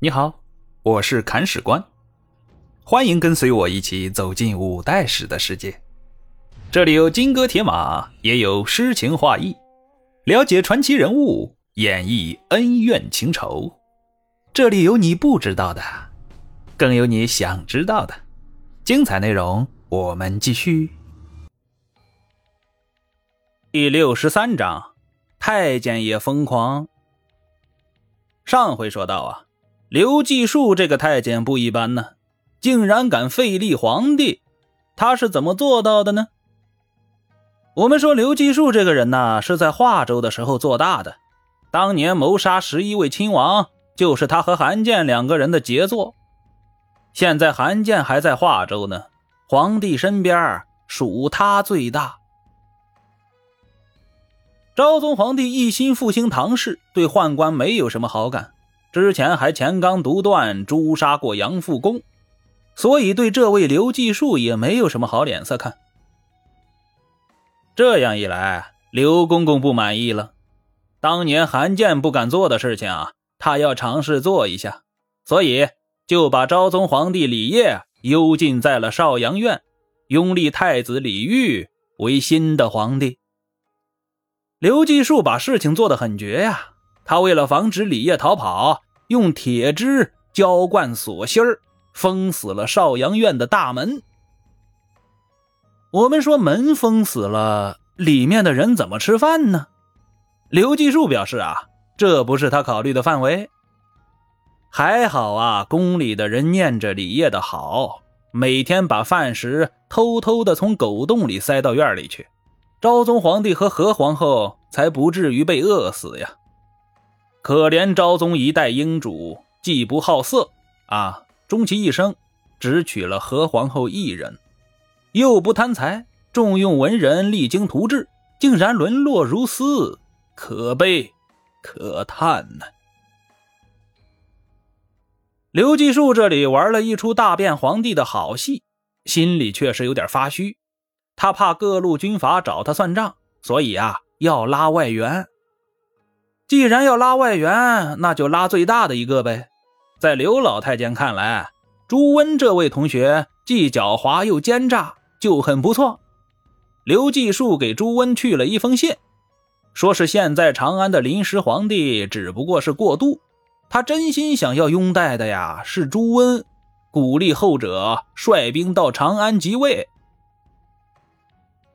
你好，我是砍史官，欢迎跟随我一起走进五代史的世界。这里有金戈铁马，也有诗情画意，了解传奇人物，演绎恩怨情仇。这里有你不知道的，更有你想知道的。精彩内容，我们继续。第六十三章，太监也疯狂。上回说到啊。刘继树这个太监不一般呢，竟然敢废立皇帝，他是怎么做到的呢？我们说刘继树这个人呢，是在华州的时候做大的，当年谋杀十一位亲王，就是他和韩建两个人的杰作。现在韩建还在华州呢，皇帝身边属他最大。昭宗皇帝一心复兴唐氏，对宦官没有什么好感。之前还钱刚独断，诛杀过杨复公，所以对这位刘继树也没有什么好脸色看。这样一来，刘公公不满意了。当年韩建不敢做的事情啊，他要尝试做一下，所以就把昭宗皇帝李晔幽禁在了少阳院，拥立太子李煜为新的皇帝。刘继树把事情做得很绝呀。他为了防止李烨逃跑，用铁枝浇灌锁芯儿，封死了少阳院的大门。我们说门封死了，里面的人怎么吃饭呢？刘继树表示啊，这不是他考虑的范围。还好啊，宫里的人念着李烨的好，每天把饭食偷偷的从狗洞里塞到院里去，昭宗皇帝和何皇后才不至于被饿死呀。可怜昭宗一代英主，既不好色啊，终其一生只娶了何皇后一人，又不贪财，重用文人，励精图治，竟然沦落如斯，可悲可叹呢。刘继树这里玩了一出大变皇帝的好戏，心里确实有点发虚，他怕各路军阀找他算账，所以啊，要拉外援。既然要拉外援，那就拉最大的一个呗。在刘老太监看来，朱温这位同学既狡猾又奸诈，就很不错。刘继树给朱温去了一封信，说是现在长安的临时皇帝只不过是过渡，他真心想要拥戴的呀是朱温，鼓励后者率兵到长安即位。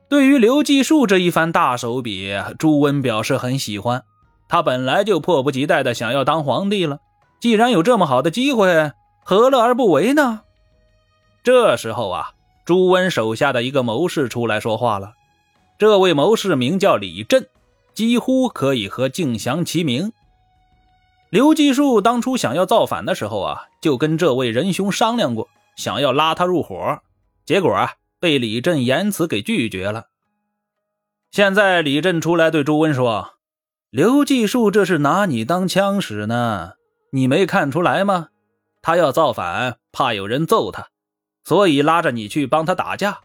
对于刘继树这一番大手笔，朱温表示很喜欢。他本来就迫不及待的想要当皇帝了，既然有这么好的机会，何乐而不为呢？这时候啊，朱温手下的一个谋士出来说话了。这位谋士名叫李振，几乎可以和敬祥齐名。刘继树当初想要造反的时候啊，就跟这位仁兄商量过，想要拉他入伙，结果啊，被李振言辞给拒绝了。现在李振出来对朱温说。刘继树这是拿你当枪使呢，你没看出来吗？他要造反，怕有人揍他，所以拉着你去帮他打架。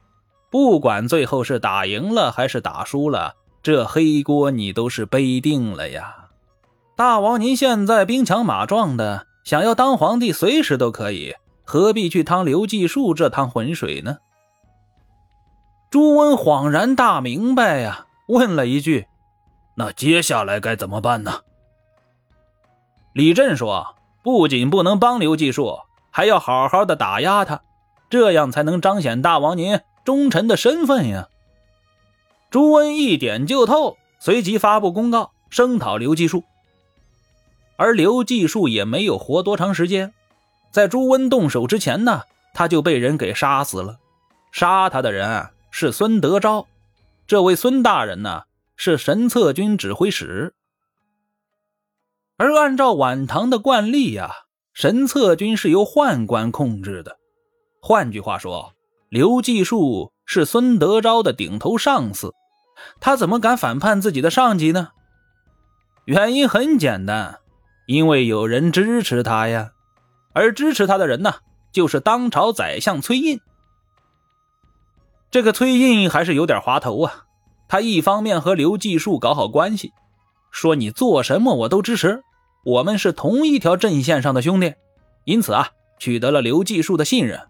不管最后是打赢了还是打输了，这黑锅你都是背定了呀。大王，您现在兵强马壮的，想要当皇帝，随时都可以，何必去趟刘继树这趟浑水呢？朱温恍然大明白呀，问了一句。那接下来该怎么办呢？李振说：“不仅不能帮刘继树，还要好好的打压他，这样才能彰显大王您忠臣的身份呀。”朱温一点就透，随即发布公告声讨刘继树。而刘继树也没有活多长时间，在朱温动手之前呢，他就被人给杀死了。杀他的人是孙德昭，这位孙大人呢？是神策军指挥使，而按照晚唐的惯例呀，神策军是由宦官控制的。换句话说，刘继树是孙德昭的顶头上司，他怎么敢反叛自己的上级呢？原因很简单，因为有人支持他呀，而支持他的人呢，就是当朝宰相崔胤。这个崔胤还是有点滑头啊。他一方面和刘继树搞好关系，说你做什么我都支持，我们是同一条阵线上的兄弟，因此啊，取得了刘继树的信任。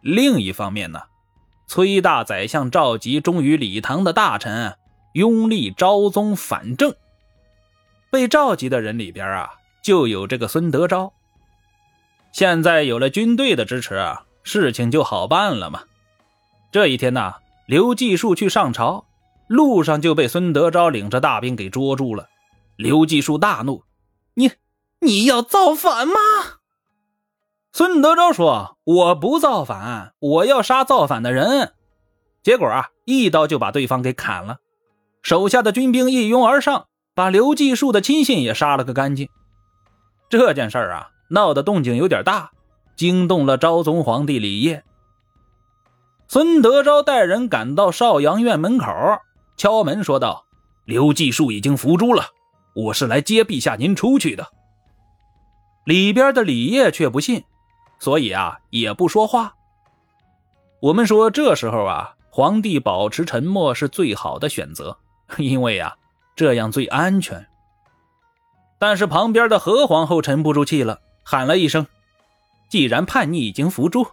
另一方面呢，崔大宰相召集忠于李唐的大臣，拥立昭宗反正。被召集的人里边啊，就有这个孙德昭。现在有了军队的支持，事情就好办了嘛。这一天呢，刘继树去上朝，路上就被孙德昭领着大兵给捉住了。刘继树大怒：“你你要造反吗？”孙德昭说：“我不造反，我要杀造反的人。”结果啊，一刀就把对方给砍了。手下的军兵一拥而上。把刘继树的亲信也杀了个干净。这件事儿啊，闹得动静有点大，惊动了昭宗皇帝李晔。孙德昭带人赶到少阳院门口，敲门说道：“刘继树已经伏诛了，我是来接陛下您出去的。”里边的李烨却不信，所以啊，也不说话。我们说这时候啊，皇帝保持沉默是最好的选择，因为啊。这样最安全。但是旁边的何皇后沉不住气了，喊了一声：“既然叛逆已经伏诛，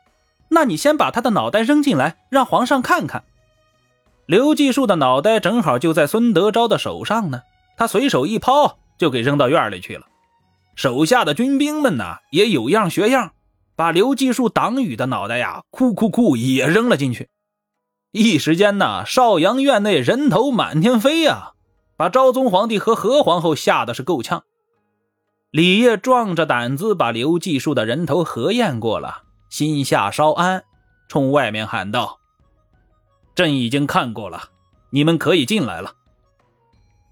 那你先把他的脑袋扔进来，让皇上看看。”刘继树的脑袋正好就在孙德昭的手上呢，他随手一抛，就给扔到院里去了。手下的军兵们呢，也有样学样，把刘继树挡雨的脑袋呀，哭哭哭也扔了进去。一时间呢，少阳院内人头满天飞呀。把昭宗皇帝和何皇后吓得是够呛。李烨壮着胆子把刘继树的人头核验过了，心下稍安，冲外面喊道：“朕已经看过了，你们可以进来了。”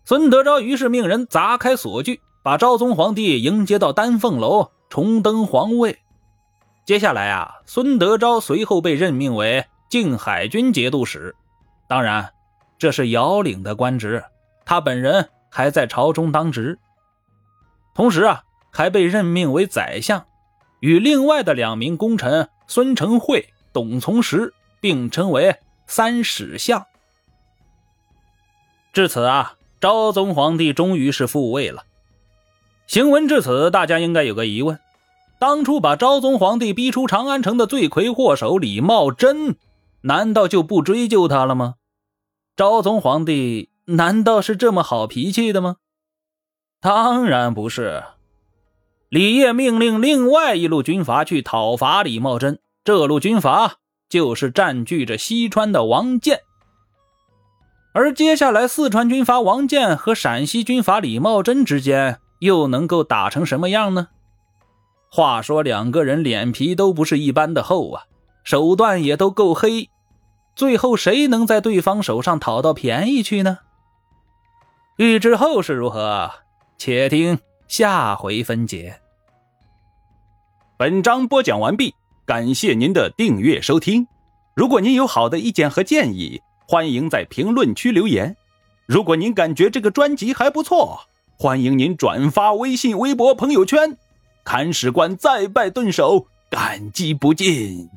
孙德昭于是命人砸开锁具，把昭宗皇帝迎接到丹凤楼，重登皇位。接下来啊，孙德昭随后被任命为靖海军节度使，当然，这是遥领的官职。他本人还在朝中当职，同时啊，还被任命为宰相，与另外的两名功臣孙承惠、董从实并称为三使相。至此啊，昭宗皇帝终于是复位了。行文至此，大家应该有个疑问：当初把昭宗皇帝逼出长安城的罪魁祸首李茂贞，难道就不追究他了吗？昭宗皇帝。难道是这么好脾气的吗？当然不是。李业命令另外一路军阀去讨伐李茂贞，这路军阀就是占据着西川的王建。而接下来，四川军阀王建和陕西军阀李茂贞之间又能够打成什么样呢？话说，两个人脸皮都不是一般的厚啊，手段也都够黑，最后谁能在对方手上讨到便宜去呢？欲知后事如何，且听下回分解。本章播讲完毕，感谢您的订阅收听。如果您有好的意见和建议，欢迎在评论区留言。如果您感觉这个专辑还不错，欢迎您转发微信、微博、朋友圈。看史官再拜顿首，感激不尽。